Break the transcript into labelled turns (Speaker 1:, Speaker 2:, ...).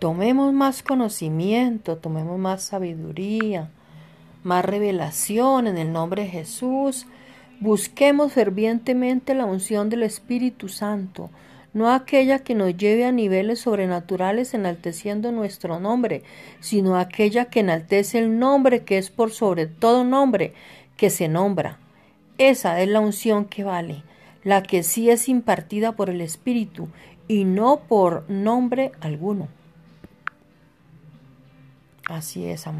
Speaker 1: Tomemos más conocimiento, tomemos más sabiduría, más revelación en el nombre de Jesús. Busquemos fervientemente la unción del Espíritu Santo, no aquella que nos lleve a niveles sobrenaturales enalteciendo nuestro nombre, sino aquella que enaltece el nombre que es por sobre todo nombre que se nombra. Esa es la unción que vale, la que sí es impartida por el Espíritu y no por nombre alguno. Así es, amado.